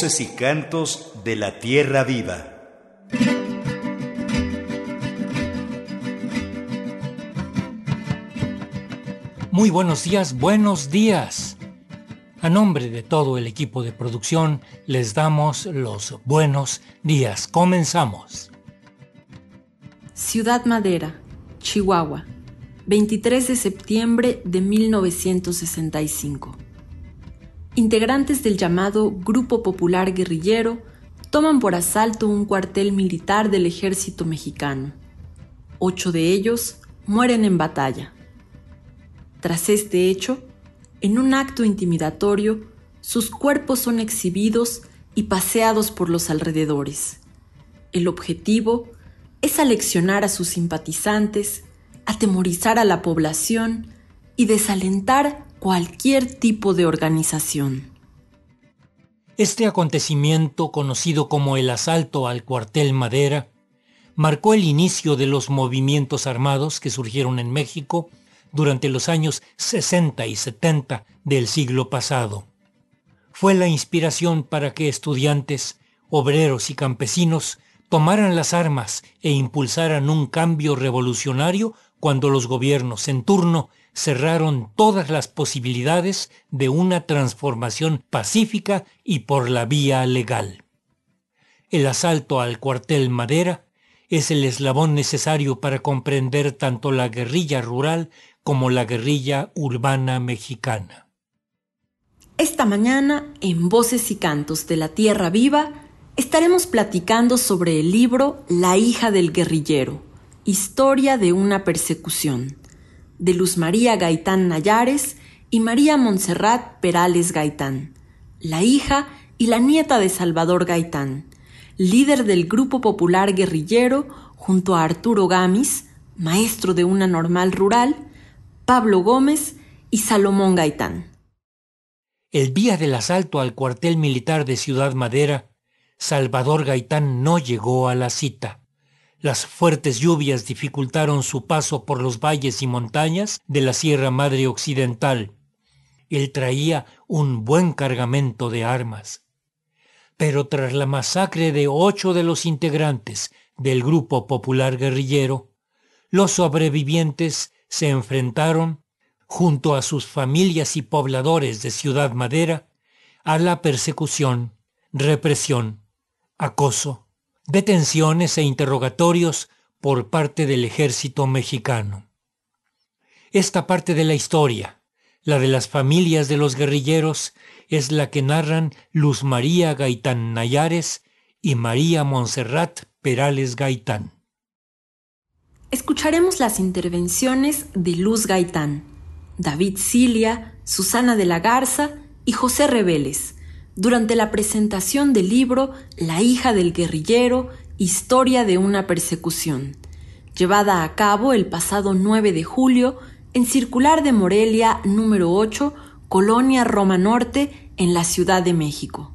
Voces y cantos de la tierra viva. Muy buenos días, buenos días. A nombre de todo el equipo de producción les damos los buenos días. Comenzamos. Ciudad Madera, Chihuahua, 23 de septiembre de 1965. Integrantes del llamado Grupo Popular Guerrillero toman por asalto un cuartel militar del ejército mexicano. Ocho de ellos mueren en batalla. Tras este hecho, en un acto intimidatorio, sus cuerpos son exhibidos y paseados por los alrededores. El objetivo es aleccionar a sus simpatizantes, atemorizar a la población y desalentar cualquier tipo de organización. Este acontecimiento, conocido como el asalto al cuartel Madera, marcó el inicio de los movimientos armados que surgieron en México durante los años 60 y 70 del siglo pasado. Fue la inspiración para que estudiantes, obreros y campesinos tomaran las armas e impulsaran un cambio revolucionario cuando los gobiernos en turno cerraron todas las posibilidades de una transformación pacífica y por la vía legal. El asalto al cuartel Madera es el eslabón necesario para comprender tanto la guerrilla rural como la guerrilla urbana mexicana. Esta mañana, en Voces y Cantos de la Tierra Viva, estaremos platicando sobre el libro La hija del guerrillero, historia de una persecución, de Luz María Gaitán Nayares y María Montserrat Perales Gaitán, la hija y la nieta de Salvador Gaitán, líder del Grupo Popular Guerrillero junto a Arturo Gamis, maestro de una normal rural, Pablo Gómez y Salomón Gaitán. El día del asalto al cuartel militar de Ciudad Madera, Salvador Gaitán no llegó a la cita. Las fuertes lluvias dificultaron su paso por los valles y montañas de la Sierra Madre Occidental. Él traía un buen cargamento de armas. Pero tras la masacre de ocho de los integrantes del Grupo Popular Guerrillero, los sobrevivientes se enfrentaron, junto a sus familias y pobladores de Ciudad Madera, a la persecución, represión, acoso, detenciones e interrogatorios por parte del ejército mexicano. Esta parte de la historia, la de las familias de los guerrilleros, es la que narran Luz María Gaitán Nayares y María Montserrat Perales Gaitán escucharemos las intervenciones de Luz Gaitán, David Cilia, Susana de la Garza y José Reveles durante la presentación del libro La hija del guerrillero, Historia de una persecución, llevada a cabo el pasado 9 de julio en Circular de Morelia número 8, Colonia Roma Norte, en la Ciudad de México.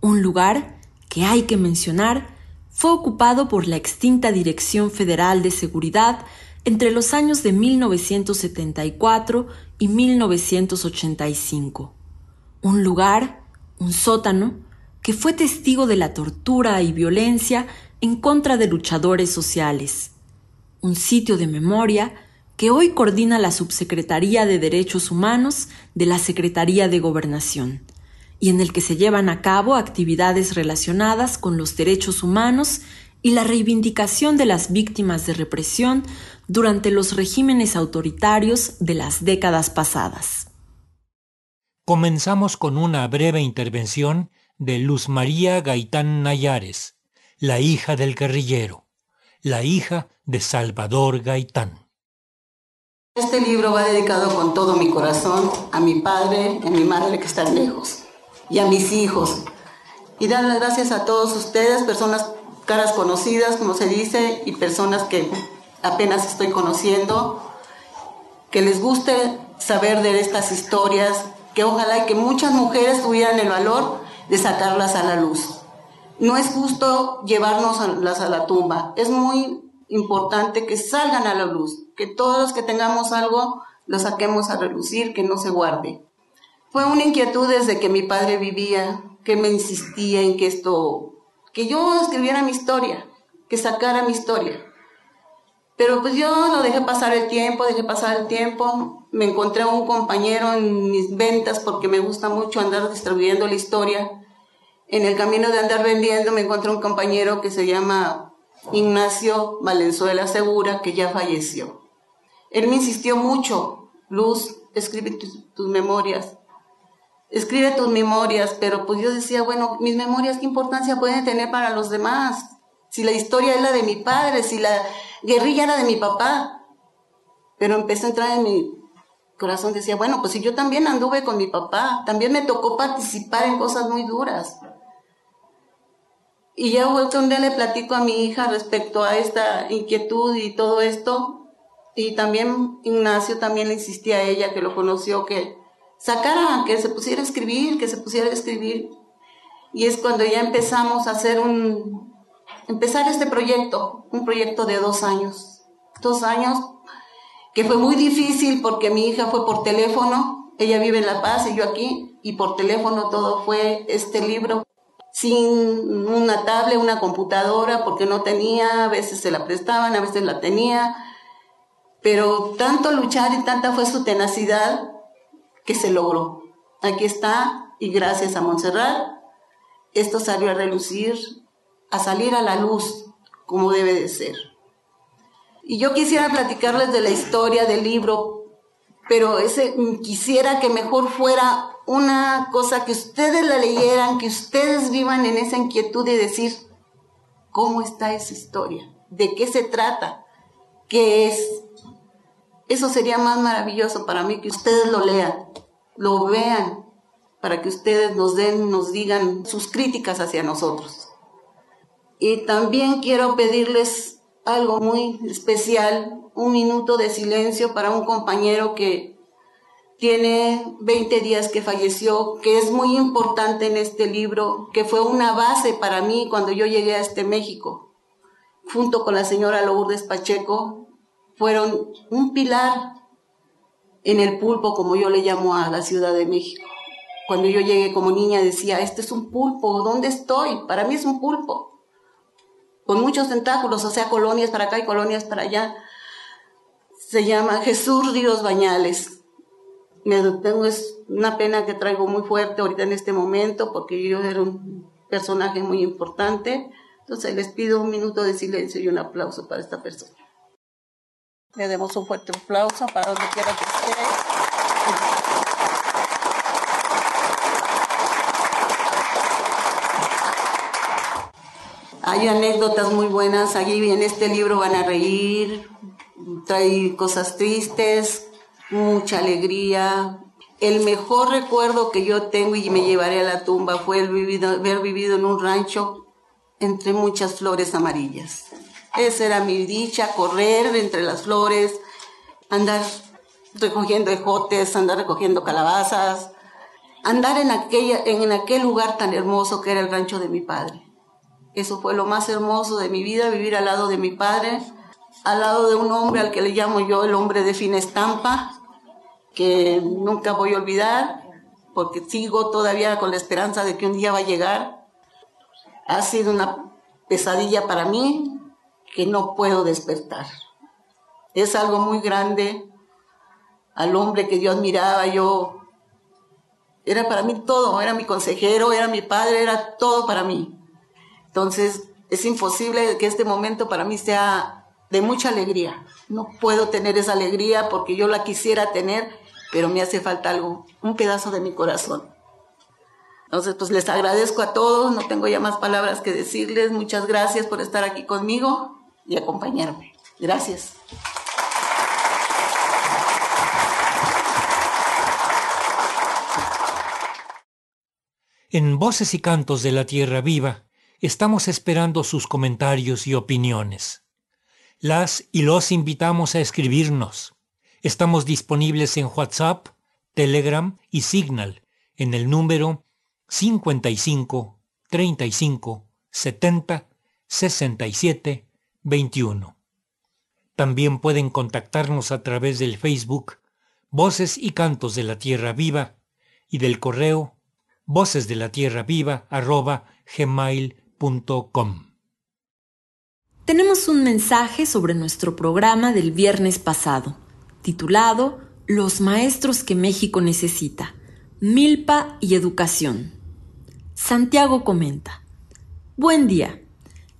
Un lugar que hay que mencionar fue ocupado por la extinta Dirección Federal de Seguridad entre los años de 1974 y 1985. Un lugar, un sótano, que fue testigo de la tortura y violencia en contra de luchadores sociales. Un sitio de memoria que hoy coordina la Subsecretaría de Derechos Humanos de la Secretaría de Gobernación y en el que se llevan a cabo actividades relacionadas con los derechos humanos y la reivindicación de las víctimas de represión durante los regímenes autoritarios de las décadas pasadas. Comenzamos con una breve intervención de Luz María Gaitán Nayares, la hija del guerrillero, la hija de Salvador Gaitán. Este libro va dedicado con todo mi corazón a mi padre a mi madre que están lejos y a mis hijos. Y dar las gracias a todos ustedes, personas caras conocidas, como se dice, y personas que apenas estoy conociendo, que les guste saber de estas historias, que ojalá que muchas mujeres tuvieran el valor de sacarlas a la luz. No es justo llevarnos a la tumba, es muy importante que salgan a la luz, que todos los que tengamos algo lo saquemos a relucir, que no se guarde. Fue una inquietud desde que mi padre vivía, que me insistía en que esto, que yo escribiera mi historia, que sacara mi historia. Pero pues yo lo dejé pasar el tiempo, dejé pasar el tiempo. Me encontré un compañero en mis ventas porque me gusta mucho andar distribuyendo la historia. En el camino de andar vendiendo me encontré un compañero que se llama Ignacio Valenzuela Segura, que ya falleció. Él me insistió mucho, Luz, escribe tus, memorias. Escribe tus memorias, pero pues yo decía, bueno, mis memorias, ¿qué importancia pueden tener para los demás? Si la historia es la de mi padre, si la guerrilla era de mi papá. Pero empezó a entrar en mi corazón, decía, bueno, pues si yo también anduve con mi papá, también me tocó participar en cosas muy duras. Y ya vuelto un día le platico a mi hija respecto a esta inquietud y todo esto. Y también Ignacio también le insistía a ella, que lo conoció, que sacara, que se pusiera a escribir, que se pusiera a escribir. Y es cuando ya empezamos a hacer un, empezar este proyecto, un proyecto de dos años. Dos años que fue muy difícil porque mi hija fue por teléfono, ella vive en La Paz y yo aquí, y por teléfono todo fue este libro, sin una tablet, una computadora, porque no tenía, a veces se la prestaban, a veces la tenía, pero tanto luchar y tanta fue su tenacidad que se logró. Aquí está, y gracias a Montserrat, esto salió a relucir a salir a la luz como debe de ser. Y yo quisiera platicarles de la historia del libro, pero ese quisiera que mejor fuera una cosa que ustedes la leyeran, que ustedes vivan en esa inquietud de decir cómo está esa historia, de qué se trata, qué es. Eso sería más maravilloso para mí que ustedes lo lean, lo vean, para que ustedes nos den, nos digan sus críticas hacia nosotros. Y también quiero pedirles algo muy especial, un minuto de silencio para un compañero que tiene 20 días que falleció, que es muy importante en este libro, que fue una base para mí cuando yo llegué a este México. Junto con la señora Lourdes Pacheco, fueron un pilar en el pulpo, como yo le llamo a la Ciudad de México. Cuando yo llegué como niña decía, este es un pulpo, ¿dónde estoy? Para mí es un pulpo con muchos tentáculos, o sea, colonias para acá y colonias para allá. Se llama Jesús Ríos Bañales. Me tengo es una pena que traigo muy fuerte ahorita en este momento porque yo era un personaje muy importante. Entonces les pido un minuto de silencio y un aplauso para esta persona. Le demos un fuerte aplauso para donde quiera que esté. Hay anécdotas muy buenas, allí en este libro van a reír, trae cosas tristes, mucha alegría. El mejor recuerdo que yo tengo y me llevaré a la tumba fue haber vivido en un rancho entre muchas flores amarillas. Esa era mi dicha, correr entre las flores, andar recogiendo ejotes, andar recogiendo calabazas, andar en aquel lugar tan hermoso que era el rancho de mi padre. Eso fue lo más hermoso de mi vida, vivir al lado de mi padre, al lado de un hombre al que le llamo yo el hombre de fina estampa, que nunca voy a olvidar, porque sigo todavía con la esperanza de que un día va a llegar. Ha sido una pesadilla para mí que no puedo despertar. Es algo muy grande. Al hombre que yo admiraba, yo era para mí todo, era mi consejero, era mi padre, era todo para mí. Entonces, es imposible que este momento para mí sea de mucha alegría. No puedo tener esa alegría porque yo la quisiera tener, pero me hace falta algo, un pedazo de mi corazón. Entonces, pues les agradezco a todos, no tengo ya más palabras que decirles. Muchas gracias por estar aquí conmigo y acompañarme. Gracias. En Voces y Cantos de la Tierra Viva, Estamos esperando sus comentarios y opiniones. Las y los invitamos a escribirnos. Estamos disponibles en WhatsApp, Telegram y Signal en el número 55 35 70 67 21. También pueden contactarnos a través del Facebook Voces y Cantos de la Tierra Viva y del correo Voces Tenemos un mensaje sobre nuestro programa del viernes pasado, titulado Los maestros que México necesita, Milpa y Educación. Santiago comenta, Buen día.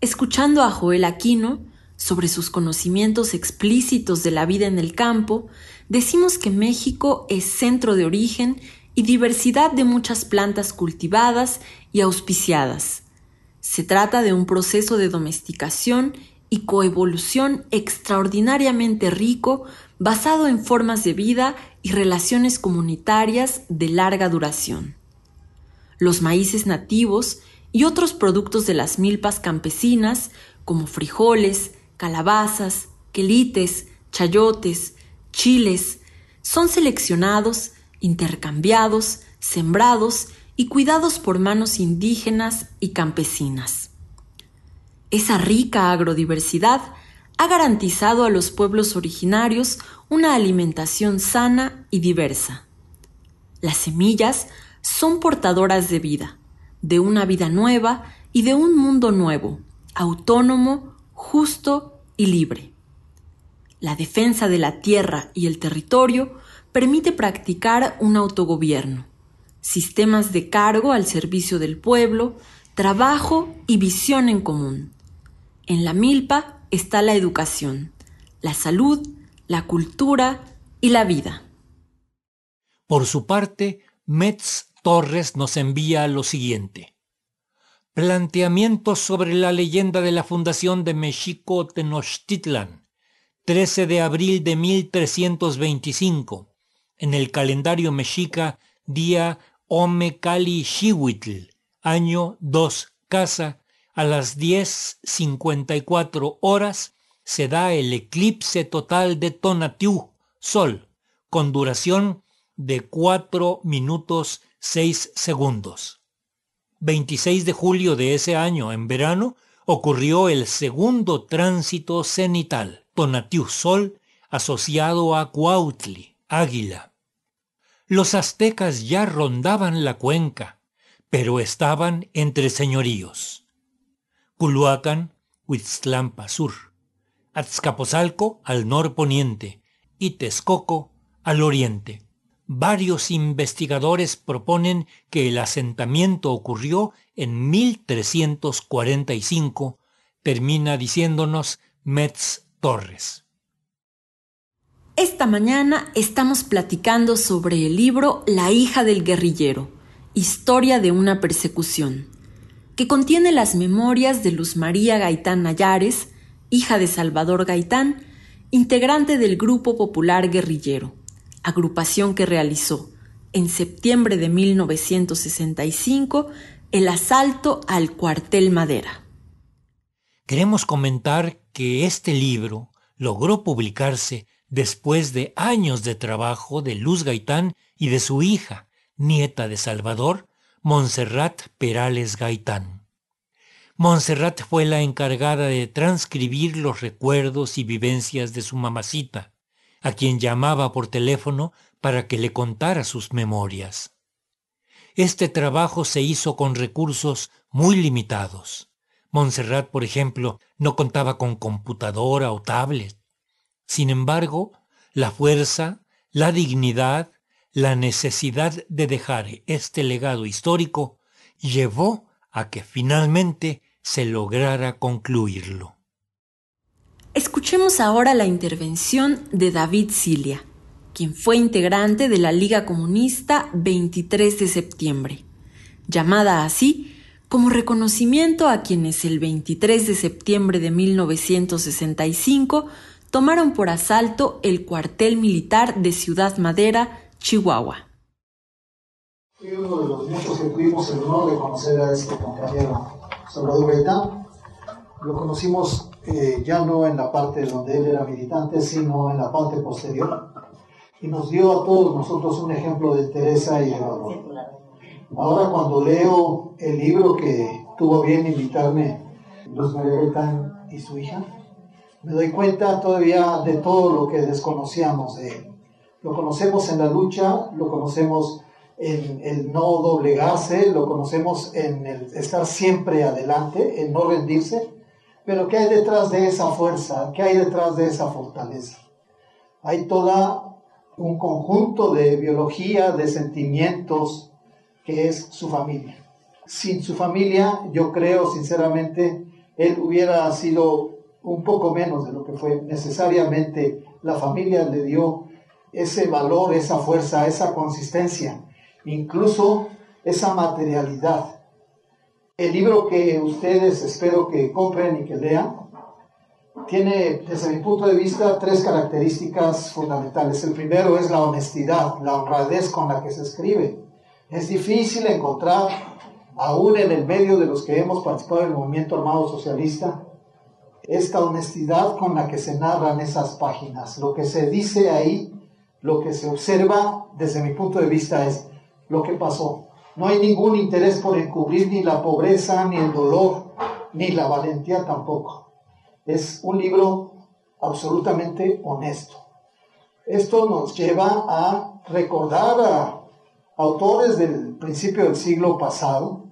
Escuchando a Joel Aquino sobre sus conocimientos explícitos de la vida en el campo, decimos que México es centro de origen y diversidad de muchas plantas cultivadas y auspiciadas. Se trata de un proceso de domesticación y coevolución extraordinariamente rico basado en formas de vida y relaciones comunitarias de larga duración. Los maíces nativos y otros productos de las milpas campesinas, como frijoles, calabazas, quelites, chayotes, chiles, son seleccionados intercambiados, sembrados y cuidados por manos indígenas y campesinas. Esa rica agrodiversidad ha garantizado a los pueblos originarios una alimentación sana y diversa. Las semillas son portadoras de vida, de una vida nueva y de un mundo nuevo, autónomo, justo y libre. La defensa de la tierra y el territorio permite practicar un autogobierno, sistemas de cargo al servicio del pueblo, trabajo y visión en común. En la milpa está la educación, la salud, la cultura y la vida. Por su parte, Metz Torres nos envía lo siguiente. Planteamientos sobre la leyenda de la fundación de Mexico Tenochtitlan, 13 de abril de 1325, en el calendario mexica día Ome Cali Xihuitl, año 2 casa, a las 10.54 horas se da el eclipse total de Tonatiuh, sol, con duración de 4 minutos 6 segundos. 26 de julio de ese año, en verano, ocurrió el segundo tránsito cenital, Tonatiuh Sol, asociado a Cuautli, águila. Los aztecas ya rondaban la cuenca, pero estaban entre señoríos. Culhuacán, Huitzlampa sur, Azcapotzalco al norponiente y Texcoco al oriente. Varios investigadores proponen que el asentamiento ocurrió en 1345, termina diciéndonos Metz Torres. Esta mañana estamos platicando sobre el libro La hija del guerrillero, Historia de una persecución, que contiene las memorias de Luz María Gaitán Nayares, hija de Salvador Gaitán, integrante del Grupo Popular Guerrillero, agrupación que realizó, en septiembre de 1965, el asalto al cuartel Madera. Queremos comentar que este libro logró publicarse después de años de trabajo de Luz Gaitán y de su hija, nieta de Salvador, Montserrat Perales Gaitán. Montserrat fue la encargada de transcribir los recuerdos y vivencias de su mamacita, a quien llamaba por teléfono para que le contara sus memorias. Este trabajo se hizo con recursos muy limitados. Montserrat, por ejemplo, no contaba con computadora o tablet. Sin embargo, la fuerza, la dignidad, la necesidad de dejar este legado histórico llevó a que finalmente se lograra concluirlo. Escuchemos ahora la intervención de David Cilia, quien fue integrante de la Liga Comunista 23 de septiembre, llamada así como reconocimiento a quienes el 23 de septiembre de 1965 tomaron por asalto el cuartel militar de Ciudad Madera, Chihuahua. Fui uno de los muchos que tuvimos el honor de conocer a este compañero Salvador Gaitán. Lo conocimos eh, ya no en la parte donde él era militante, sino en la parte posterior. Y nos dio a todos nosotros un ejemplo de entereza y de valor. Ahora cuando leo el libro que tuvo bien invitarme Luz María Gaitán y su hija, me doy cuenta todavía de todo lo que desconocíamos de él. Lo conocemos en la lucha, lo conocemos en el no doblegarse, lo conocemos en el estar siempre adelante, en no rendirse, pero ¿qué hay detrás de esa fuerza? ¿Qué hay detrás de esa fortaleza? Hay toda un conjunto de biología, de sentimientos, que es su familia. Sin su familia, yo creo sinceramente, él hubiera sido un poco menos de lo que fue. Necesariamente la familia le dio ese valor, esa fuerza, esa consistencia, incluso esa materialidad. El libro que ustedes espero que compren y que lean tiene, desde mi punto de vista, tres características fundamentales. El primero es la honestidad, la honradez con la que se escribe. Es difícil encontrar, aún en el medio de los que hemos participado en el movimiento armado socialista, esta honestidad con la que se narran esas páginas. Lo que se dice ahí, lo que se observa desde mi punto de vista es lo que pasó. No hay ningún interés por encubrir ni la pobreza, ni el dolor, ni la valentía tampoco. Es un libro absolutamente honesto. Esto nos lleva a recordar a autores del principio del siglo pasado,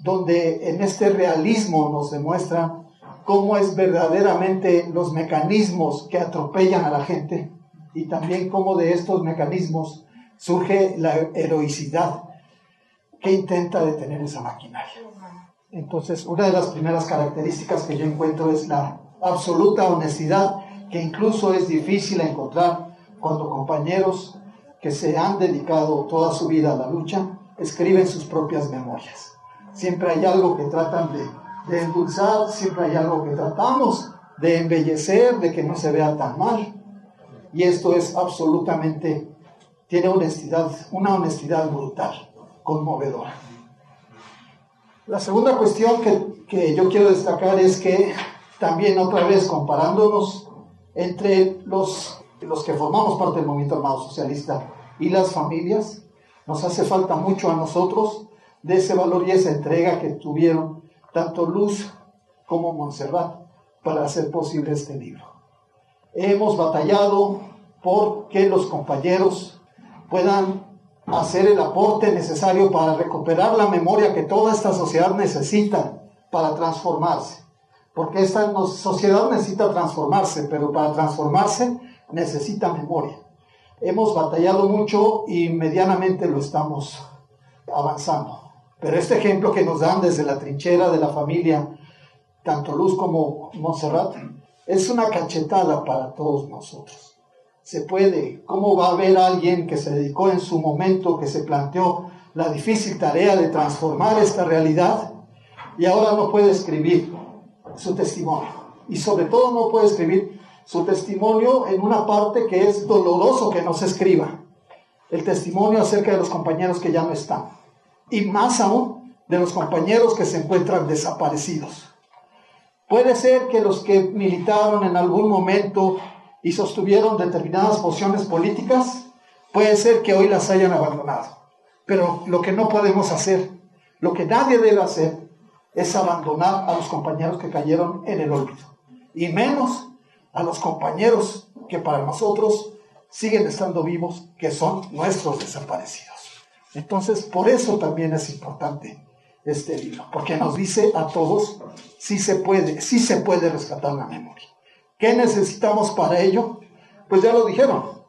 donde en este realismo nos demuestran cómo es verdaderamente los mecanismos que atropellan a la gente y también cómo de estos mecanismos surge la heroicidad que intenta detener esa maquinaria. Entonces, una de las primeras características que yo encuentro es la absoluta honestidad, que incluso es difícil encontrar cuando compañeros que se han dedicado toda su vida a la lucha escriben sus propias memorias. Siempre hay algo que tratan de de endulzar, siempre hay algo que tratamos de embellecer, de que no se vea tan mal. Y esto es absolutamente, tiene honestidad, una honestidad brutal, conmovedora. La segunda cuestión que, que yo quiero destacar es que también otra vez comparándonos entre los, los que formamos parte del movimiento armado socialista y las familias, nos hace falta mucho a nosotros de ese valor y esa entrega que tuvieron tanto Luz como Montserrat para hacer posible este libro. Hemos batallado por que los compañeros puedan hacer el aporte necesario para recuperar la memoria que toda esta sociedad necesita para transformarse. Porque esta sociedad necesita transformarse, pero para transformarse necesita memoria. Hemos batallado mucho y medianamente lo estamos avanzando. Pero este ejemplo que nos dan desde la trinchera de la familia, tanto Luz como Montserrat, es una cachetada para todos nosotros. Se puede, ¿cómo va a haber alguien que se dedicó en su momento, que se planteó la difícil tarea de transformar esta realidad y ahora no puede escribir su testimonio? Y sobre todo no puede escribir su testimonio en una parte que es doloroso que no se escriba, el testimonio acerca de los compañeros que ya no están y más aún de los compañeros que se encuentran desaparecidos. Puede ser que los que militaron en algún momento y sostuvieron determinadas posiciones políticas, puede ser que hoy las hayan abandonado. Pero lo que no podemos hacer, lo que nadie debe hacer, es abandonar a los compañeros que cayeron en el olvido. Y menos a los compañeros que para nosotros siguen estando vivos, que son nuestros desaparecidos. Entonces, por eso también es importante este libro, porque nos dice a todos si se puede, si se puede rescatar la memoria. ¿Qué necesitamos para ello? Pues ya lo dijeron.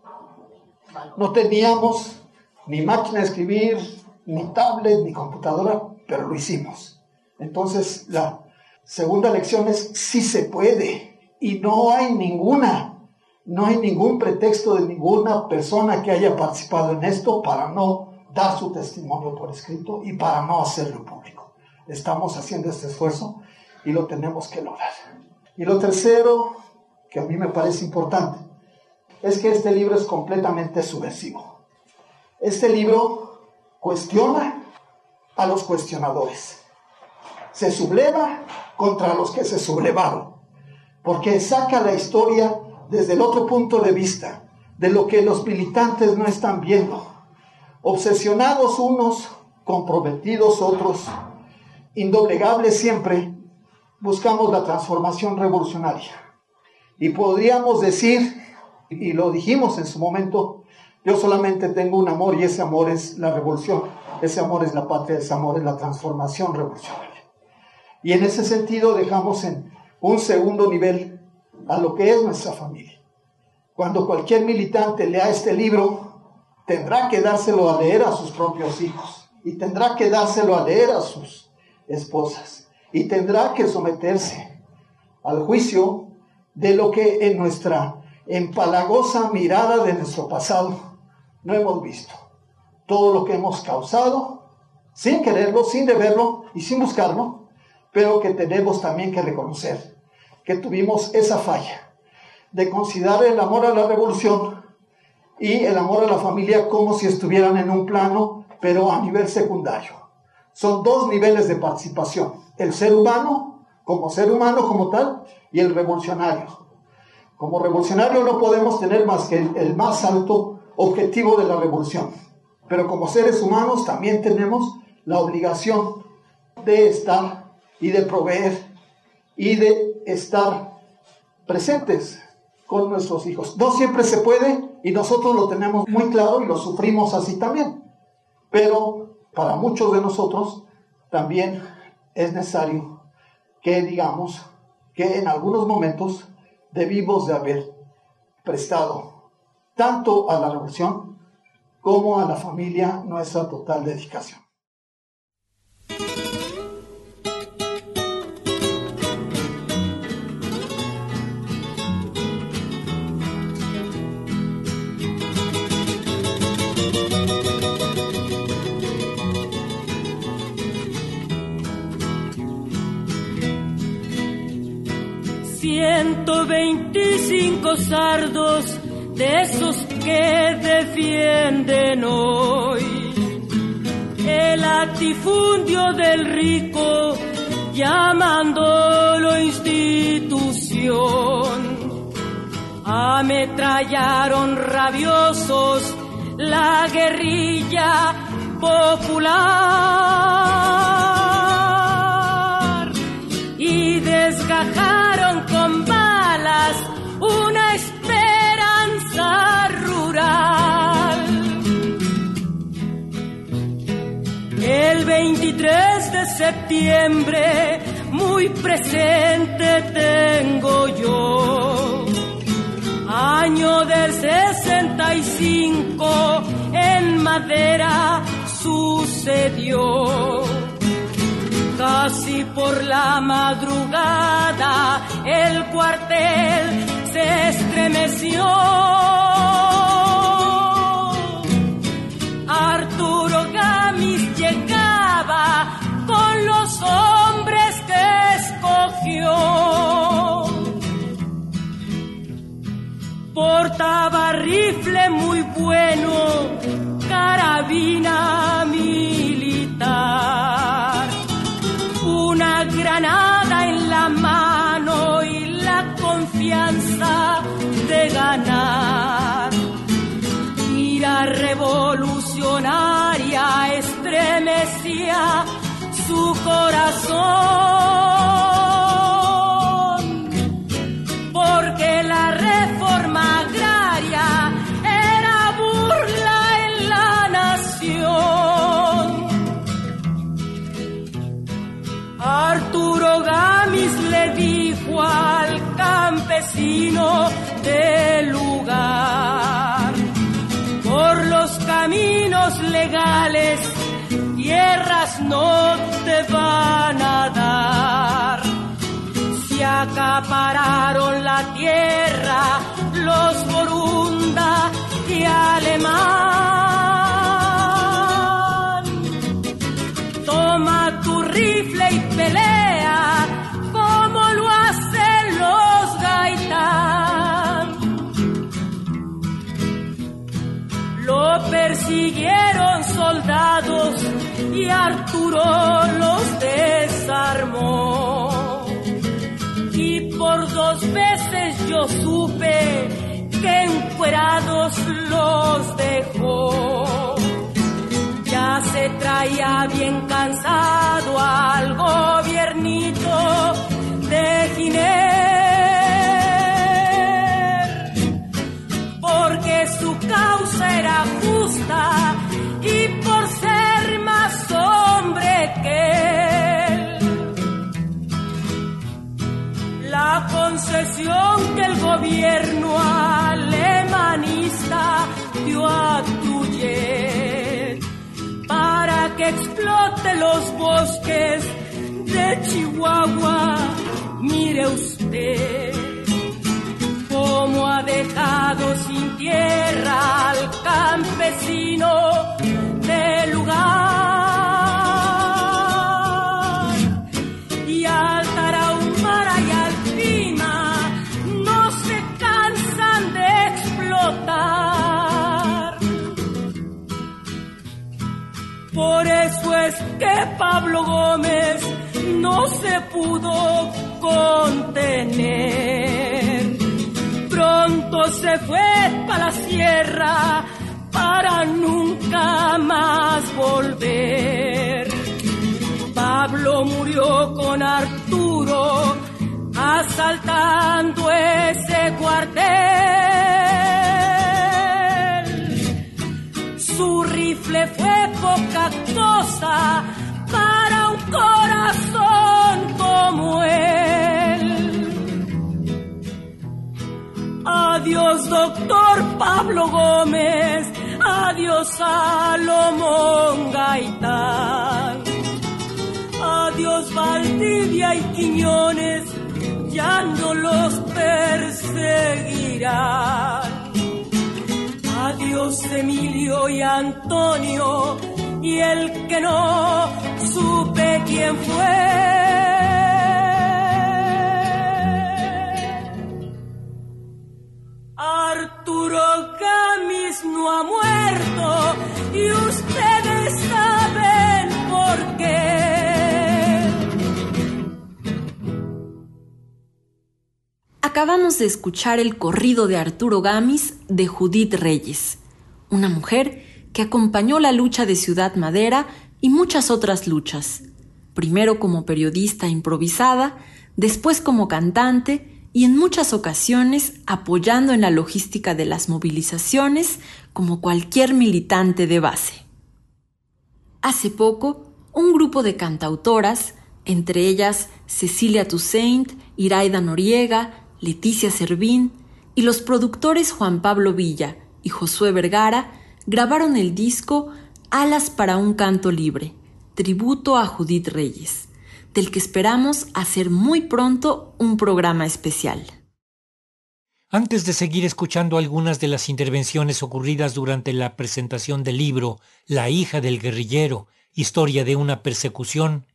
No teníamos ni máquina de escribir, ni tablet, ni computadora, pero lo hicimos. Entonces, la segunda lección es si se puede. Y no hay ninguna, no hay ningún pretexto de ninguna persona que haya participado en esto para no dar su testimonio por escrito y para no hacerlo público. Estamos haciendo este esfuerzo y lo tenemos que lograr. Y lo tercero, que a mí me parece importante, es que este libro es completamente subversivo. Este libro cuestiona a los cuestionadores. Se subleva contra los que se sublevaron, porque saca la historia desde el otro punto de vista, de lo que los militantes no están viendo obsesionados unos, comprometidos otros, indoblegables siempre, buscamos la transformación revolucionaria. Y podríamos decir, y lo dijimos en su momento, Yo solamente tengo un amor y ese amor es la revolución. Ese amor es la patria, ese amor es la transformación revolucionaria. Y en ese sentido dejamos en un segundo nivel a lo que es nuestra familia. Cuando cualquier militante lea este libro, tendrá que dárselo a leer a sus propios hijos y tendrá que dárselo a leer a sus esposas y tendrá que someterse al juicio de lo que en nuestra empalagosa mirada de nuestro pasado no hemos visto. Todo lo que hemos causado, sin quererlo, sin deberlo y sin buscarlo, pero que tenemos también que reconocer que tuvimos esa falla de considerar el amor a la revolución y el amor a la familia como si estuvieran en un plano, pero a nivel secundario. Son dos niveles de participación, el ser humano como ser humano como tal y el revolucionario. Como revolucionario no podemos tener más que el, más alto objetivo de la revolución, pero como seres humanos también tenemos la obligación de estar y de proveer y de estar presentes con nuestros hijos. No siempre se puede y nosotros lo tenemos muy claro y lo sufrimos así también. Pero para muchos de nosotros también es necesario que digamos que en algunos momentos debimos de haber prestado tanto a la revolución como a la familia nuestra total dedicación. Veinticinco sardos de esos que defienden hoy el latifundio del rico llamándolo institución. Ametrallaron rabiosos la guerrilla popular y desgajaron una esperanza rural. El 23 de septiembre muy presente tengo yo. Año del 65 en madera sucedió Casi por la madrugada el cuartel Arturo Gamis llegaba con los hombres que escogió. Portaba rifle muy bueno, carabina porque la reforma agraria era burla en la nación. Arturo Gamis le dijo al campesino del lugar, por los caminos legales, tierras no acapararon la tierra los Borunda y Alemán. Toma tu rifle y pelea como lo hacen los gaitán. Lo persiguieron soldados y Arturo los desarmó. Dos veces yo supe que encuerados los dejó. Se traía bien cansado al gobierno alemanista dio a Tuyet para que explote los bosques de Chihuahua. Mire usted cómo ha dejado sin tierra al campesino del lugar. Pablo Gómez no se pudo contener. Pronto se fue para la sierra para nunca más volver. Pablo murió con Arturo asaltando ese cuartel. Su rifle fue poca cosa corazón como él. Adiós, doctor Pablo Gómez Adiós Salomón Gaitán. Adiós Valdivia y Quiñones, ya no los perseguirán. Adiós Emilio y Antonio y el que no supe quién fue. Arturo Gamis no ha muerto y ustedes saben por qué. Acabamos de escuchar el corrido de Arturo Gamis de Judith Reyes, una mujer que acompañó la lucha de Ciudad Madera y muchas otras luchas, primero como periodista improvisada, después como cantante, y en muchas ocasiones apoyando en la logística de las movilizaciones como cualquier militante de base. Hace poco, un grupo de cantautoras, entre ellas Cecilia Toussaint, Iraida Noriega, Leticia Servín y los productores Juan Pablo Villa y Josué Vergara, grabaron el disco Alas para un canto libre, tributo a Judith Reyes del que esperamos hacer muy pronto un programa especial. Antes de seguir escuchando algunas de las intervenciones ocurridas durante la presentación del libro La hija del guerrillero, historia de una persecución,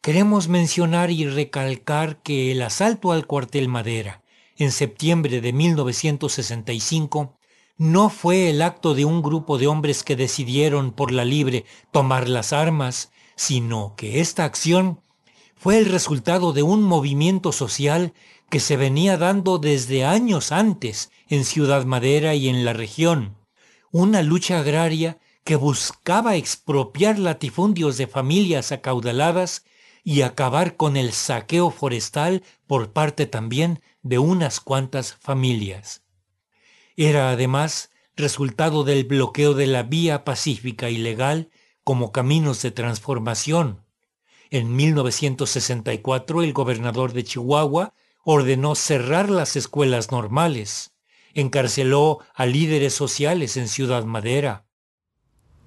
queremos mencionar y recalcar que el asalto al cuartel Madera en septiembre de 1965 no fue el acto de un grupo de hombres que decidieron por la libre tomar las armas, sino que esta acción fue el resultado de un movimiento social que se venía dando desde años antes en Ciudad Madera y en la región, una lucha agraria que buscaba expropiar latifundios de familias acaudaladas y acabar con el saqueo forestal por parte también de unas cuantas familias. Era además resultado del bloqueo de la vía pacífica y legal como caminos de transformación, en 1964 el gobernador de Chihuahua ordenó cerrar las escuelas normales, encarceló a líderes sociales en Ciudad Madera.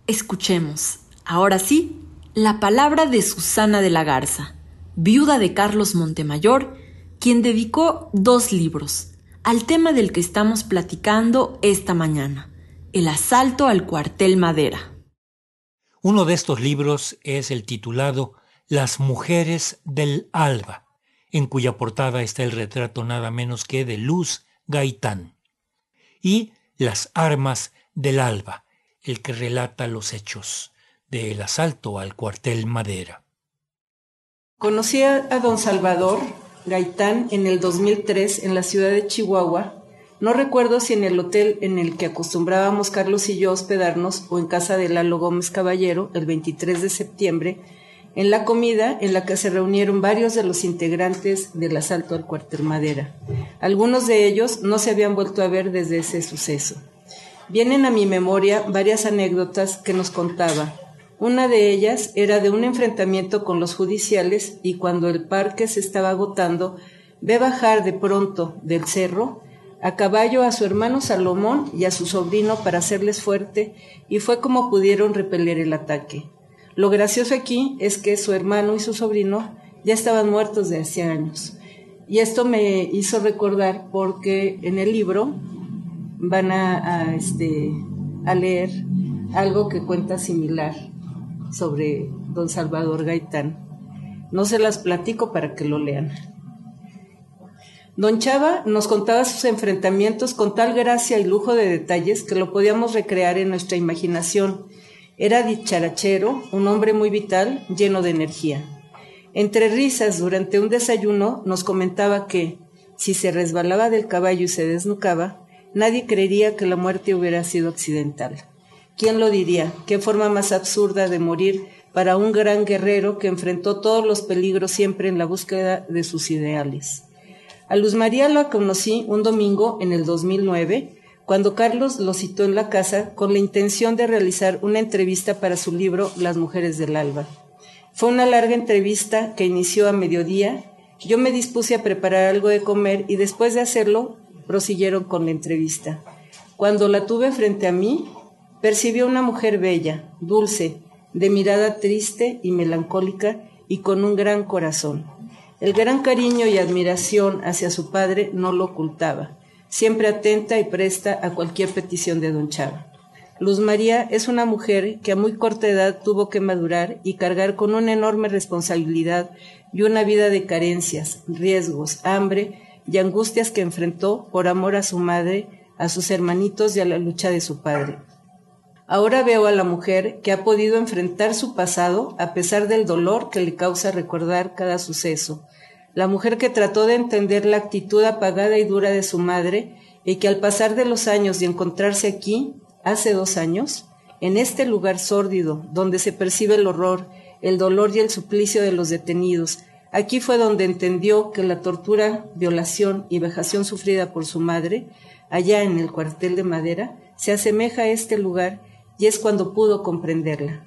Escuchemos, ahora sí, la palabra de Susana de la Garza, viuda de Carlos Montemayor, quien dedicó dos libros al tema del que estamos platicando esta mañana, el asalto al cuartel Madera. Uno de estos libros es el titulado las mujeres del alba, en cuya portada está el retrato nada menos que de Luz Gaitán, y Las armas del alba, el que relata los hechos del asalto al cuartel Madera. Conocí a don Salvador Gaitán en el 2003 en la ciudad de Chihuahua. No recuerdo si en el hotel en el que acostumbrábamos Carlos y yo hospedarnos o en casa de Lalo Gómez Caballero el 23 de septiembre en la comida en la que se reunieron varios de los integrantes del asalto al cuartel Madera. Algunos de ellos no se habían vuelto a ver desde ese suceso. Vienen a mi memoria varias anécdotas que nos contaba. Una de ellas era de un enfrentamiento con los judiciales y cuando el parque se estaba agotando, ve bajar de pronto del cerro a caballo a su hermano Salomón y a su sobrino para hacerles fuerte, y fue como pudieron repeler el ataque. Lo gracioso aquí es que su hermano y su sobrino ya estaban muertos de hacía años. Y esto me hizo recordar porque en el libro van a, este, a leer algo que cuenta similar sobre don Salvador Gaitán. No se las platico para que lo lean. Don Chava nos contaba sus enfrentamientos con tal gracia y lujo de detalles que lo podíamos recrear en nuestra imaginación. Era dicharachero, un hombre muy vital, lleno de energía. Entre risas, durante un desayuno, nos comentaba que, si se resbalaba del caballo y se desnucaba, nadie creería que la muerte hubiera sido accidental. ¿Quién lo diría? ¿Qué forma más absurda de morir para un gran guerrero que enfrentó todos los peligros siempre en la búsqueda de sus ideales? A Luz María la conocí un domingo en el 2009, cuando Carlos lo citó en la casa con la intención de realizar una entrevista para su libro Las Mujeres del Alba. Fue una larga entrevista que inició a mediodía. Yo me dispuse a preparar algo de comer y después de hacerlo prosiguieron con la entrevista. Cuando la tuve frente a mí, percibió una mujer bella, dulce, de mirada triste y melancólica y con un gran corazón. El gran cariño y admiración hacia su padre no lo ocultaba, siempre atenta y presta a cualquier petición de don Chava. Luz María es una mujer que a muy corta edad tuvo que madurar y cargar con una enorme responsabilidad y una vida de carencias, riesgos, hambre y angustias que enfrentó por amor a su madre, a sus hermanitos y a la lucha de su padre. Ahora veo a la mujer que ha podido enfrentar su pasado a pesar del dolor que le causa recordar cada suceso. La mujer que trató de entender la actitud apagada y dura de su madre y que al pasar de los años y encontrarse aquí, hace dos años, en este lugar sórdido, donde se percibe el horror, el dolor y el suplicio de los detenidos, aquí fue donde entendió que la tortura, violación y vejación sufrida por su madre, allá en el cuartel de madera, se asemeja a este lugar y es cuando pudo comprenderla.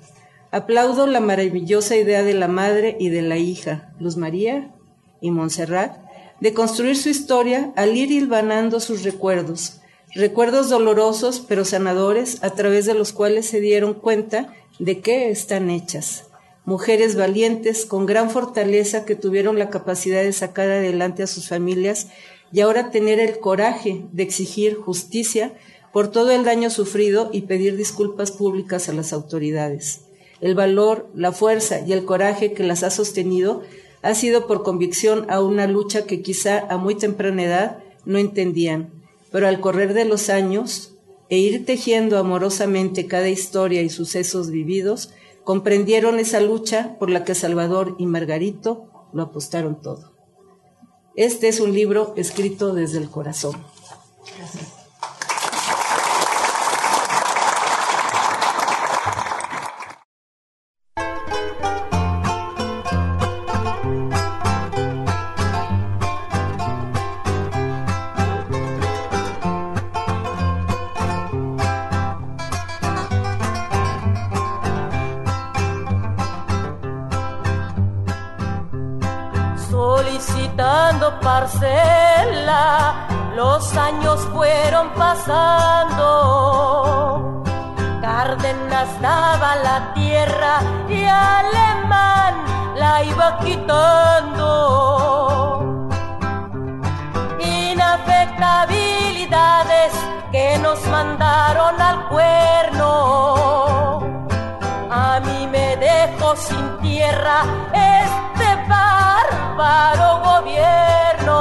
Aplaudo la maravillosa idea de la madre y de la hija, Luz María y Montserrat, de construir su historia al ir hilvanando sus recuerdos, recuerdos dolorosos pero sanadores a través de los cuales se dieron cuenta de qué están hechas. Mujeres valientes con gran fortaleza que tuvieron la capacidad de sacar adelante a sus familias y ahora tener el coraje de exigir justicia por todo el daño sufrido y pedir disculpas públicas a las autoridades. El valor, la fuerza y el coraje que las ha sostenido ha sido por convicción a una lucha que quizá a muy temprana edad no entendían, pero al correr de los años e ir tejiendo amorosamente cada historia y sucesos vividos, comprendieron esa lucha por la que Salvador y Margarito lo apostaron todo. Este es un libro escrito desde el corazón. Los años fueron pasando. Cárdenas daba la tierra y Alemán la iba quitando. Inafectabilidades que nos mandaron al cuerno. A mí me dejó sin tierra este gobierno.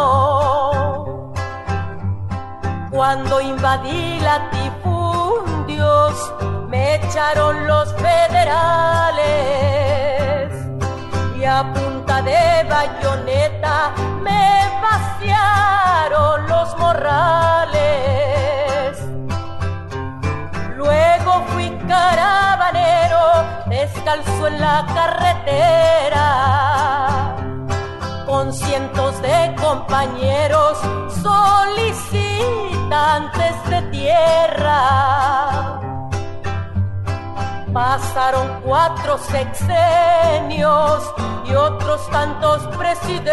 Cuando invadí latifundios, me echaron los federales y a punta de bayoneta me vaciaron los morrales. Luego fui caravanero, descalzo en la carretera con cientos de compañeros solicitantes de tierra. Pasaron cuatro sexenios y otros tantos presidentes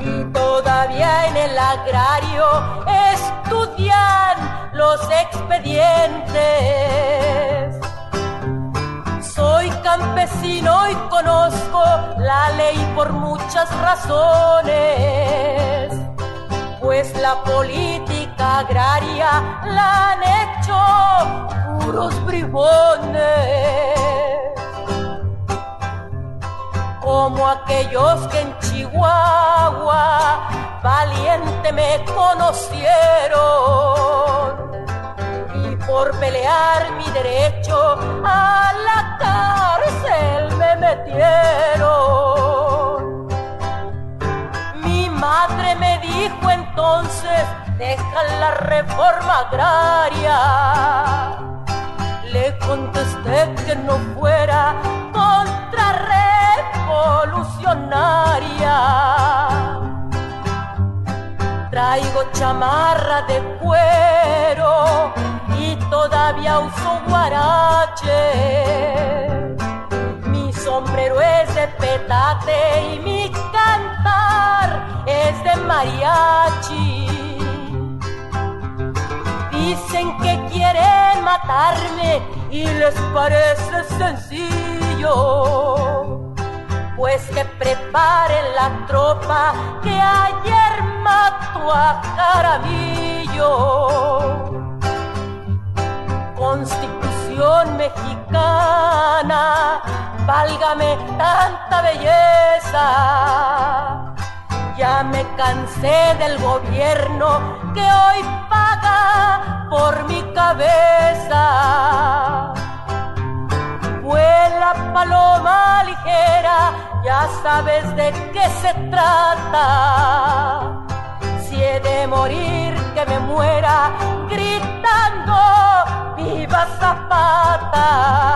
y toda todavía en el agrario estudian los expedientes. Soy campesino y conozco la ley por muchas razones, pues la política agraria la han hecho puros bribones. Como aquellos que en Chihuahua valiente me conocieron por pelear mi derecho a la cárcel me metieron. Mi madre me dijo entonces, deja la reforma agraria. Le contesté que no fuera contra revolucionaria. Traigo chamarra de cuero y todavía uso guarache. Mi sombrero es de petate y mi cantar es de mariachi. Dicen que quieren matarme y les parece sencillo pues que preparen la tropa que ayer mató a Caramillo. Constitución mexicana, válgame tanta belleza. Ya me cansé del gobierno que hoy paga por mi cabeza Vuela paloma ligera, ya sabes de qué se trata. De morir, que me muera gritando, ¡Viva Zapata!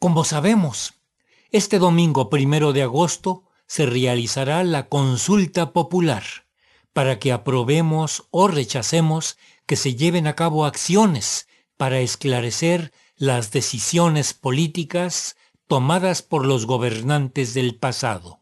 Como sabemos, este domingo primero de agosto se realizará la consulta popular para que aprobemos o rechacemos que se lleven a cabo acciones para esclarecer las decisiones políticas tomadas por los gobernantes del pasado.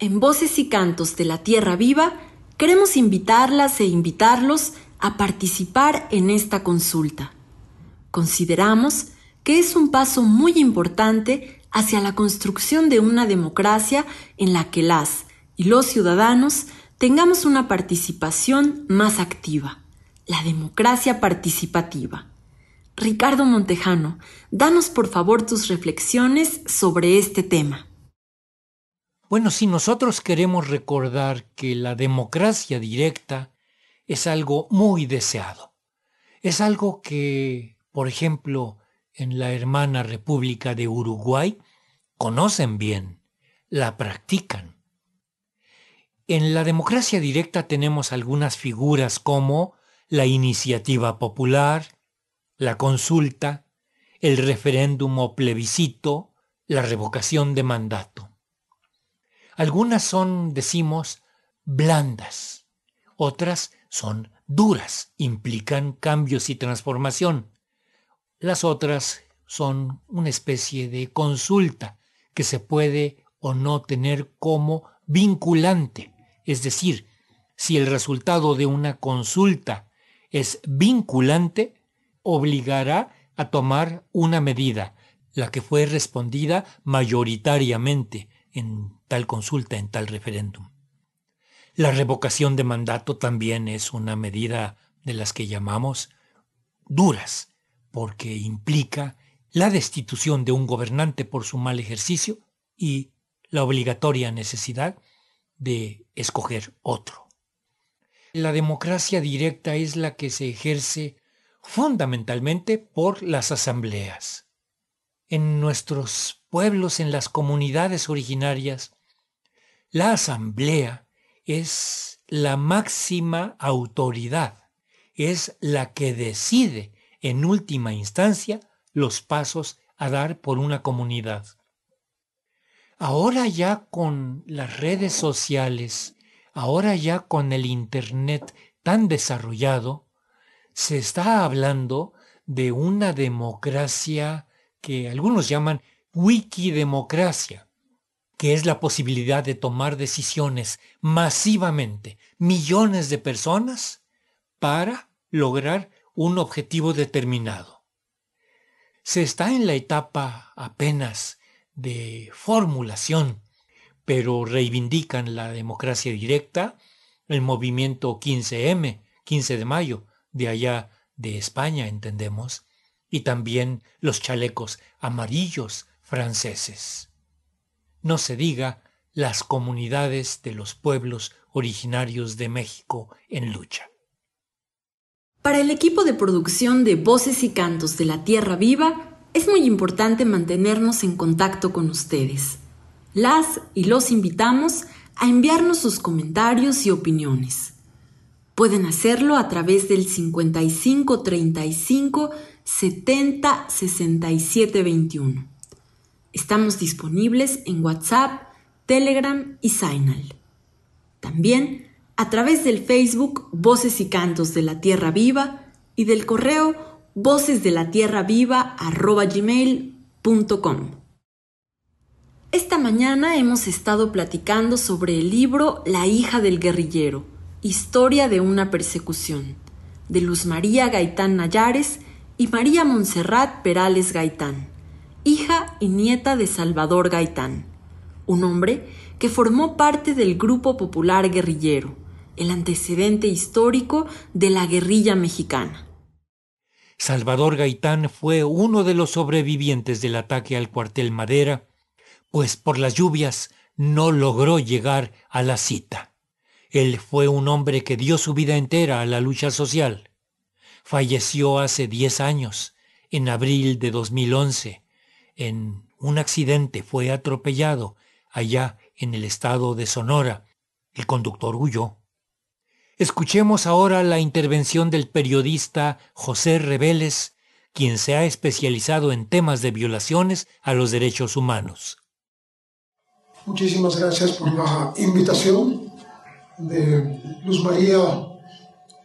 En Voces y Cantos de la Tierra Viva queremos invitarlas e invitarlos a participar en esta consulta. Consideramos que es un paso muy importante hacia la construcción de una democracia en la que las y los ciudadanos tengamos una participación más activa, la democracia participativa. Ricardo Montejano, danos por favor tus reflexiones sobre este tema. Bueno, si nosotros queremos recordar que la democracia directa es algo muy deseado, es algo que, por ejemplo, en la hermana República de Uruguay, conocen bien, la practican. En la democracia directa tenemos algunas figuras como la iniciativa popular, la consulta, el referéndum o plebiscito, la revocación de mandato. Algunas son, decimos, blandas, otras son duras, implican cambios y transformación. Las otras son una especie de consulta que se puede o no tener como vinculante es decir, si el resultado de una consulta es vinculante, obligará a tomar una medida, la que fue respondida mayoritariamente en tal consulta, en tal referéndum. La revocación de mandato también es una medida de las que llamamos duras, porque implica la destitución de un gobernante por su mal ejercicio y la obligatoria necesidad de escoger otro. La democracia directa es la que se ejerce fundamentalmente por las asambleas. En nuestros pueblos, en las comunidades originarias, la asamblea es la máxima autoridad, es la que decide en última instancia los pasos a dar por una comunidad. Ahora ya con las redes sociales, ahora ya con el Internet tan desarrollado, se está hablando de una democracia que algunos llaman wikidemocracia, que es la posibilidad de tomar decisiones masivamente, millones de personas, para lograr un objetivo determinado. Se está en la etapa apenas de formulación, pero reivindican la democracia directa, el movimiento 15M, 15 de mayo, de allá de España, entendemos, y también los chalecos amarillos franceses. No se diga las comunidades de los pueblos originarios de México en lucha. Para el equipo de producción de Voces y Cantos de la Tierra Viva, es muy importante mantenernos en contacto con ustedes. Las y los invitamos a enviarnos sus comentarios y opiniones. Pueden hacerlo a través del 55 35 70 67 21. Estamos disponibles en WhatsApp, Telegram y Signal. También a través del Facebook Voces y Cantos de la Tierra Viva y del correo voces de la tierra viva gmail.com. Esta mañana hemos estado platicando sobre el libro La hija del guerrillero, historia de una persecución, de Luz María Gaitán Nayares y María Montserrat Perales Gaitán, hija y nieta de Salvador Gaitán, un hombre que formó parte del Grupo Popular Guerrillero, el antecedente histórico de la guerrilla mexicana. Salvador Gaitán fue uno de los sobrevivientes del ataque al cuartel Madera, pues por las lluvias no logró llegar a la cita. Él fue un hombre que dio su vida entera a la lucha social. Falleció hace diez años, en abril de 2011. En un accidente fue atropellado allá en el estado de Sonora. El conductor huyó. Escuchemos ahora la intervención del periodista José Reveles, quien se ha especializado en temas de violaciones a los derechos humanos. Muchísimas gracias por la invitación de Luz María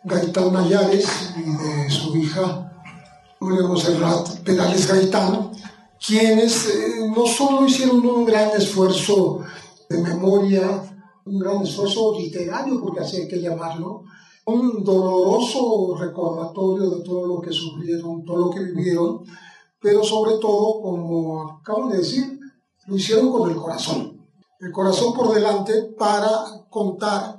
Gaitán Nayares y de su hija María Monserrat Perales Gaitán, quienes eh, no solo hicieron un gran esfuerzo de memoria un gran esfuerzo literario, porque así hay que llamarlo, un doloroso recordatorio de todo lo que sufrieron, todo lo que vivieron, pero sobre todo, como acabo de decir, lo hicieron con el corazón. El corazón por delante para contar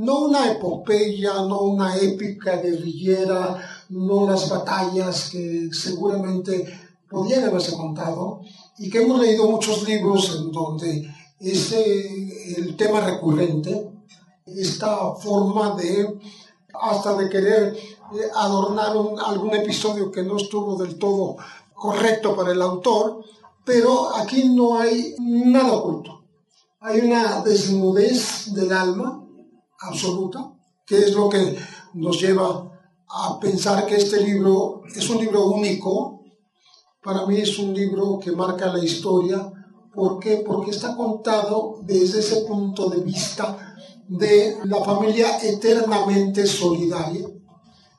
no una epopeya, no una épica guerrillera, no las batallas que seguramente podían haberse contado y que hemos leído muchos libros en donde es el tema recurrente, esta forma de hasta de querer eh, adornar algún episodio que no estuvo del todo correcto para el autor, pero aquí no hay nada oculto. Hay una desnudez del alma absoluta, que es lo que nos lleva a pensar que este libro es un libro único. Para mí es un libro que marca la historia ¿Por qué? Porque está contado desde ese punto de vista de la familia eternamente solidaria,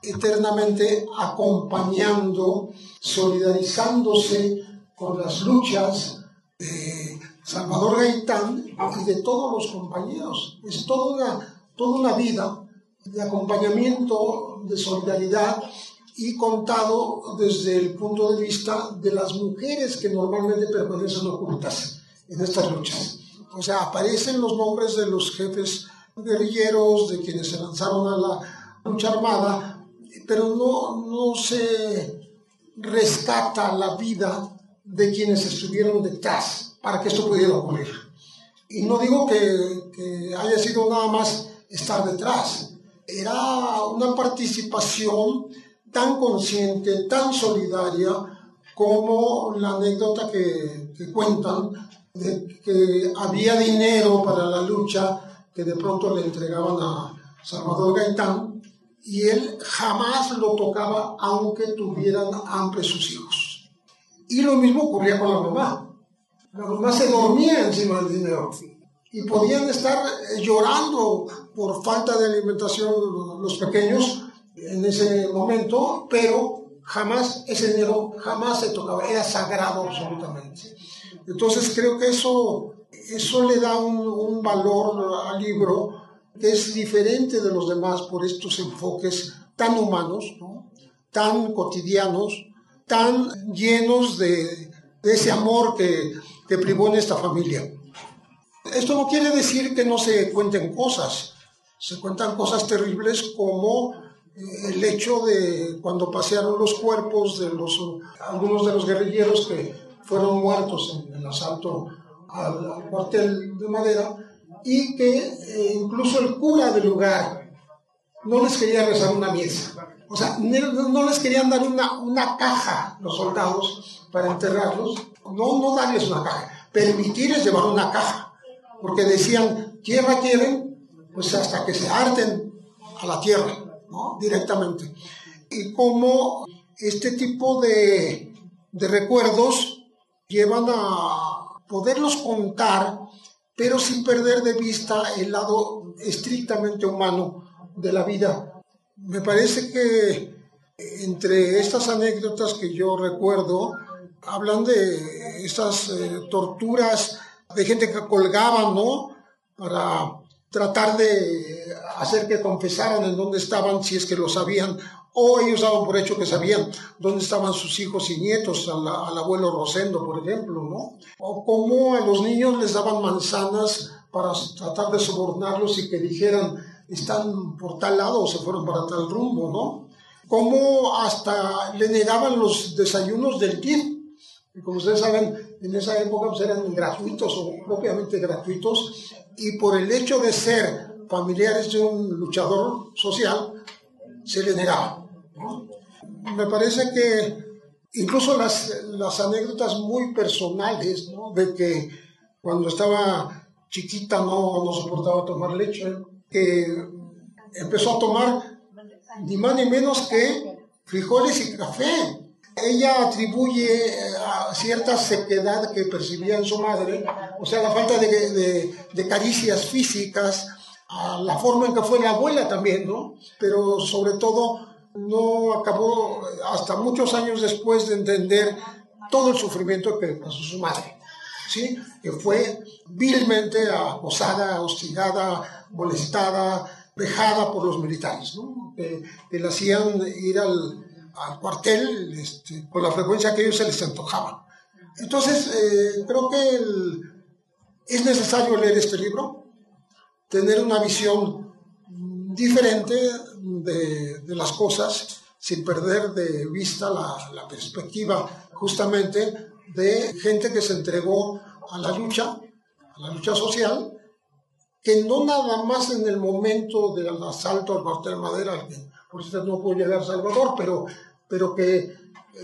eternamente acompañando, solidarizándose con las luchas de Salvador Gaitán y de todos los compañeros. Es toda una, toda una vida de acompañamiento, de solidaridad y contado desde el punto de vista de las mujeres que normalmente permanecen ocultas en estas luchas. O sea, aparecen los nombres de los jefes guerrilleros, de quienes se lanzaron a la lucha armada, pero no, no se rescata la vida de quienes estuvieron detrás para que esto pudiera ocurrir. Y no digo que, que haya sido nada más estar detrás, era una participación tan consciente, tan solidaria, como la anécdota que, cuentan de que había dinero para la lucha que de pronto le entregaban a Salvador Gaitán y él jamás lo tocaba aunque tuvieran hambre sus hijos. Y lo mismo ocurría con la mamá. La mamá se dormía encima del dinero y podían estar llorando por falta de alimentación los pequeños en ese momento, pero jamás ese dinero jamás se tocaba, era sagrado absolutamente. Entonces creo que eso, eso le da un, valor al libro que es diferente de los demás por estos enfoques tan humanos, tan cotidianos, tan llenos de, de ese amor que, que privó en esta familia. Esto no quiere decir que no se cuenten cosas, se cuentan cosas terribles como eh, el hecho de cuando pasearon los cuerpos de los, algunos de los guerrilleros que fueron muertos en el asalto al, cuartel de madera y que eh, incluso el cura del lugar no les quería rezar una misa. O sea, no, les querían dar una, una caja los soldados para enterrarlos, no, no darles una caja, permitirles llevar una caja, porque decían, tierra quieren, pues hasta que se harten a la tierra, ¿no? Directamente. Y como este tipo de, de recuerdos llevan a poderlos contar, pero sin perder de vista el lado estrictamente humano de la vida. Me parece que entre estas anécdotas que yo recuerdo, hablan de estas eh, torturas de gente que colgaban, ¿no? Para tratar de hacer que confesaran en dónde estaban, si es que lo sabían, o ellos daban por hecho que sabían dónde estaban sus hijos y nietos, al, abuelo Rosendo, por ejemplo, ¿no? O cómo a los niños les daban manzanas para tratar de sobornarlos y que dijeran, están por tal lado o se fueron para tal rumbo, ¿no? Cómo hasta le negaban los desayunos del y como ustedes saben, en esa época pues, eran gratuitos o propiamente gratuitos, y por el hecho de ser familiares de un luchador social, se le negaba. Me parece que incluso las, anécdotas muy personales, de que cuando estaba chiquita no, no soportaba tomar leche, que empezó a tomar ni más ni menos que frijoles y café. Ella atribuye a cierta sequedad que percibía en su madre, o sea, la falta de, caricias físicas, a la forma en que fue la abuela también, ¿no? Pero sobre todo no acabó hasta muchos años después de entender todo el sufrimiento que pasó su madre, ¿sí? Que fue vilmente acosada, hostigada, molestada, vejada por los militares, ¿no? Que, le hacían ir al, al cuartel este, con la frecuencia que ellos se les antojaba. Entonces, eh, creo que es necesario leer este libro, tener una visión diferente de, de las cosas sin perder de vista la, la, perspectiva justamente de gente que se entregó a la lucha, a la lucha social, que no nada más en el momento del asalto al cuartel Madera, eso no pudo llegar a Salvador, pero, pero que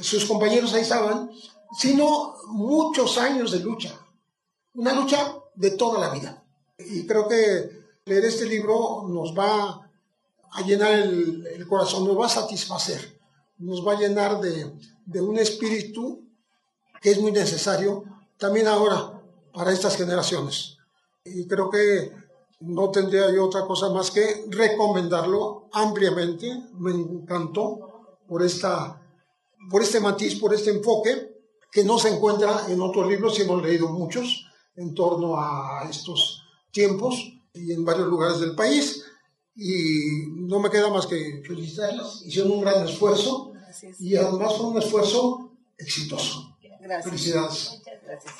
sus compañeros ahí estaban, sino muchos años de lucha, una lucha de toda la vida. Y creo que leer este libro nos va a llenar el, corazón, nos va a satisfacer, nos va a llenar de, de un espíritu que es muy necesario también ahora para estas generaciones. Y creo que no tendría yo otra cosa más que recomendarlo ampliamente. Me encantó por, esta, por este matiz, por este enfoque que no se encuentra en otros libros, y hemos leído muchos en torno a estos tiempos y en varios lugares del país. Y no me queda más que felicitarlas. Hicieron un gran esfuerzo y además fue un esfuerzo exitoso. Gracias. Felicidades. Muchas gracias.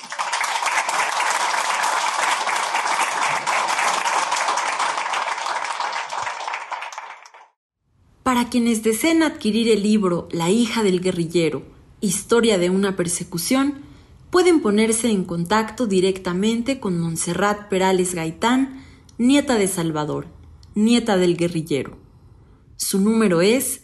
Para quienes deseen adquirir el libro La hija del guerrillero, Historia de una persecución, pueden ponerse en contacto directamente con Montserrat Perales Gaitán, nieta de Salvador, nieta del guerrillero. Su número es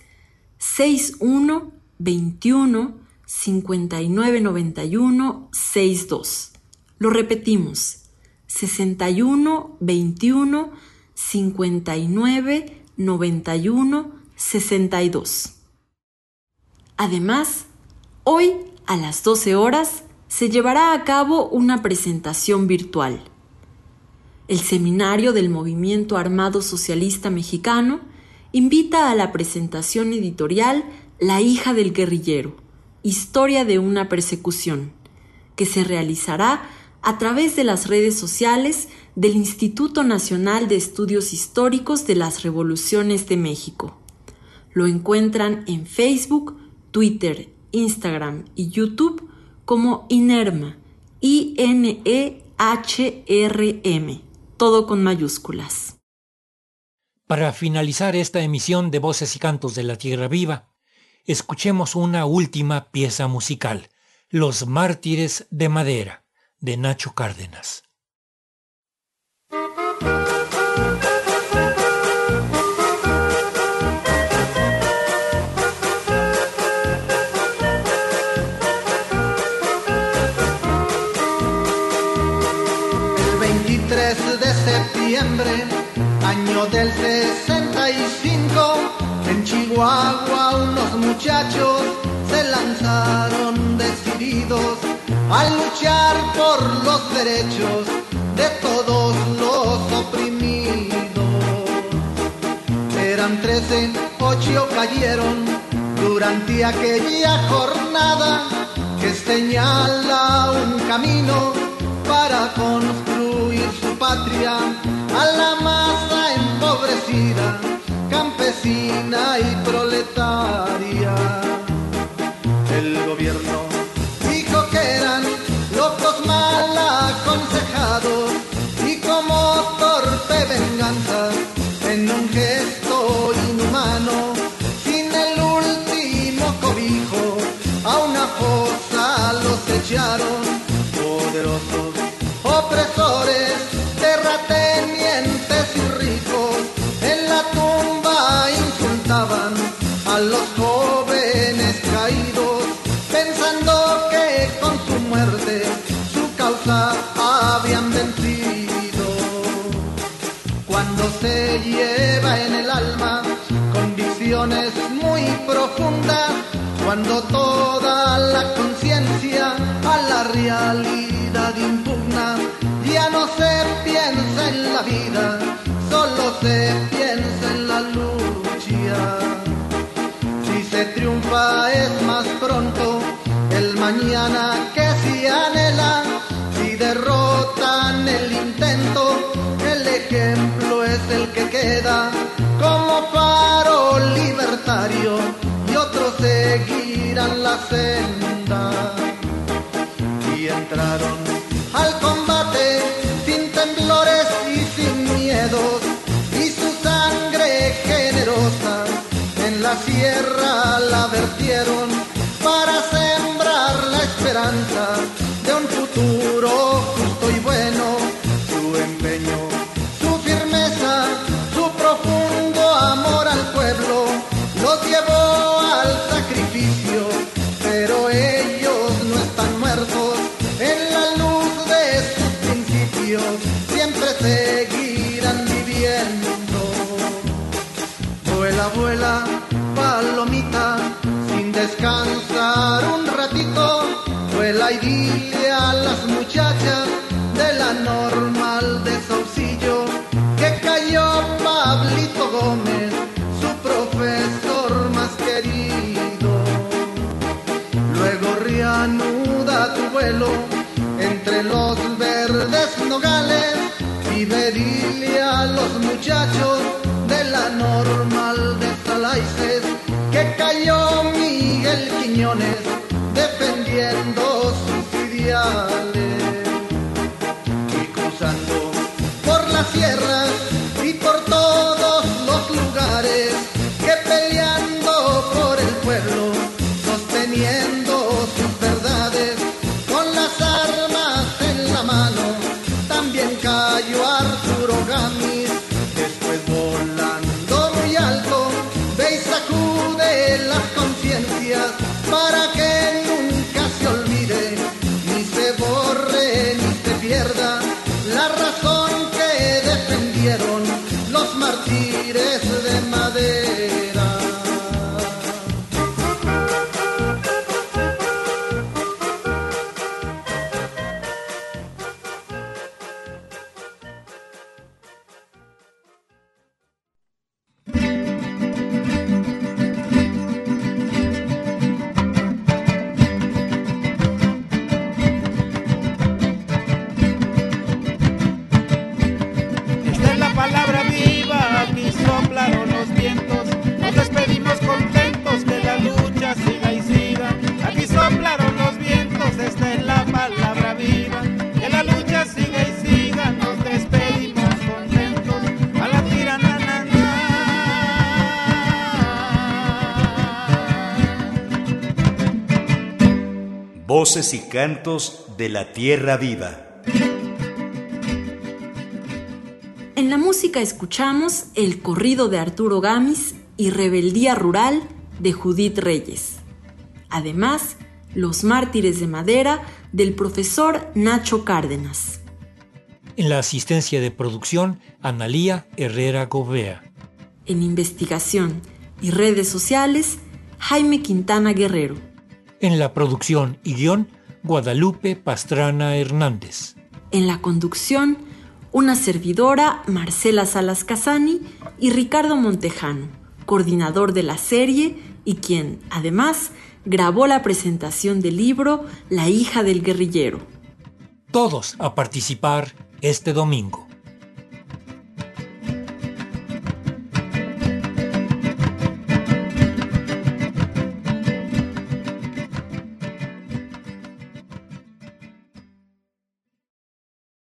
6121 5991 62. Lo repetimos. 61 21 59 91 62. Además, hoy a las 12 horas se llevará a cabo una presentación virtual. El Seminario del Movimiento Armado Socialista Mexicano invita a la presentación editorial La hija del guerrillero, Historia de una persecución, que se realizará a través de las redes sociales del Instituto Nacional de Estudios Históricos de las Revoluciones de México. Lo encuentran en Facebook, Twitter, Instagram y YouTube como INERMA, I-N-E-H-R-M, todo con mayúsculas. Para finalizar esta emisión de Voces y Cantos de la Tierra Viva, escuchemos una última pieza musical, Los Mártires de Madera, de Nacho Cárdenas. Del 65, en Chihuahua unos muchachos se lanzaron decididos a luchar por los derechos de todos los oprimidos. Eran trece, ocho cayeron durante aquella jornada que señala un camino para construir su patria a la masa empobrecida, campesina y proletaria. El gobierno dijo que eran locos mal aconsejados y como torpe venganza cuando toda la conciencia a la realidad impugna, ya no se piensa en la vida, solo se piensa en la lucha. Si se triunfa es más pronto el mañana que se anhela, si derrotan el intento, el ejemplo es el que queda. Como faro libertario seguirán la senda. Y entraron al combate sin temblores y sin miedos y su sangre generosa en la sierra la vertieron para las muchachas de la normal de Saucillo que cayó Pablito Gómez, su profesor más querido. Luego reanuda tu vuelo entre los verdes nogales y dile a los muchachos de la normal de Salaices que cayó Miguel Quiñones defendiendo Voces y cantos de la tierra viva. En la música escuchamos el corrido de Arturo Gamis y Rebeldía Rural de Judith Reyes. Además, Los Mártires de Madera del profesor Nacho Cárdenas. En la asistencia de producción, Analía Herrera Govea. En investigación y redes sociales, Jaime Quintana Guerrero. En la producción y guion, Guadalupe Pastrana Hernández. En la conducción, una servidora, Marcela Salas Casani y Ricardo Montejano, coordinador de la serie y quien, además, grabó la presentación del libro La hija del guerrillero. Todos a participar este domingo.